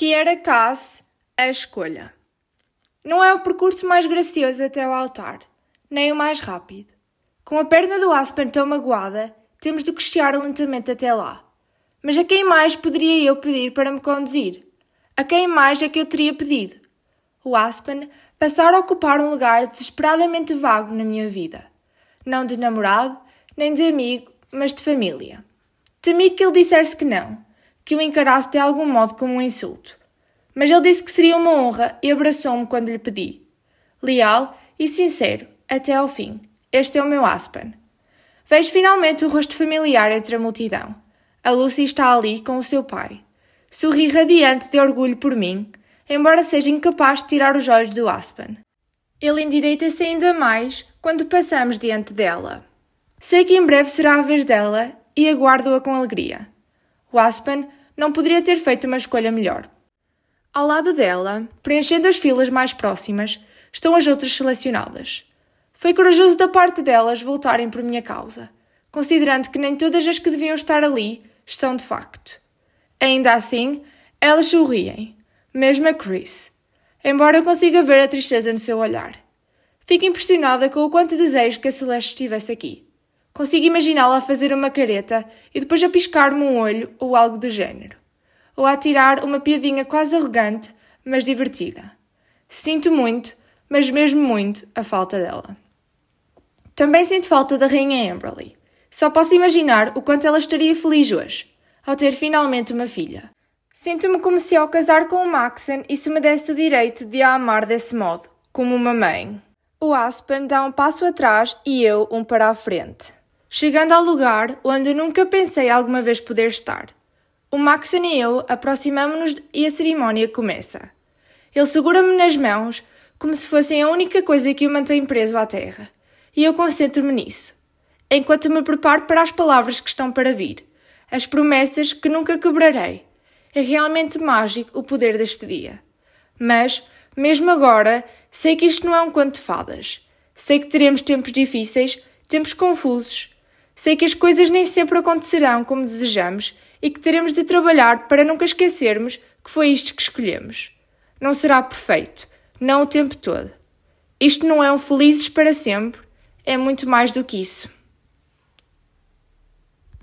que era Cass a escolha. Não é o percurso mais gracioso até ao altar, nem o mais rápido. Com a perna do Aspen tão magoada, temos de costear lentamente até lá. Mas a quem mais poderia eu pedir para me conduzir? A quem mais é que eu teria pedido? O Aspen passara a ocupar um lugar desesperadamente vago na minha vida. Não de namorado, nem de amigo, mas de família. Temi que ele dissesse que não, que o encarasse de algum modo como um insulto. Mas ele disse que seria uma honra e abraçou-me quando lhe pedi. Leal e sincero, até ao fim. Este é o meu Aspen. Vejo finalmente o rosto familiar entre a multidão. A Lucy está ali com o seu pai. Sorri radiante de orgulho por mim, embora seja incapaz de tirar os olhos do Aspen. Ele endireita-se ainda mais quando passamos diante dela. Sei que em breve será a vez dela e aguardo-a com alegria. O Aspen não poderia ter feito uma escolha melhor. Ao lado dela, preenchendo as filas mais próximas, estão as outras selecionadas. Foi corajoso da parte delas voltarem por minha causa, considerando que nem todas as que deviam estar ali estão de facto. Ainda assim, elas sorriem, mesmo a Chris, embora eu consiga ver a tristeza no seu olhar. Fico impressionada com o quanto desejo que a Celeste estivesse aqui. Consigo imaginá-la a fazer uma careta e depois a piscar-me um olho ou algo do género ou a tirar uma piadinha quase arrogante, mas divertida. Sinto muito, mas mesmo muito, a falta dela. Também sinto falta da Rainha Amberley. Só posso imaginar o quanto ela estaria feliz hoje, ao ter finalmente uma filha. Sinto-me como se ao casar com o Maxon isso me desse o direito de a amar desse modo, como uma mãe. O Aspen dá um passo atrás e eu um para a frente, chegando ao lugar onde nunca pensei alguma vez poder estar. O Maxon e eu aproximamo-nos e a cerimónia começa. Ele segura-me nas mãos como se fossem a única coisa que o mantém preso à terra, e eu concentro-me nisso, enquanto me preparo para as palavras que estão para vir, as promessas que nunca quebrarei. É realmente mágico o poder deste dia. Mas, mesmo agora, sei que isto não é um conto de fadas. Sei que teremos tempos difíceis, tempos confusos. Sei que as coisas nem sempre acontecerão como desejamos e que teremos de trabalhar para nunca esquecermos que foi isto que escolhemos. Não será perfeito, não o tempo todo. Isto não é um felizes para sempre, é muito mais do que isso.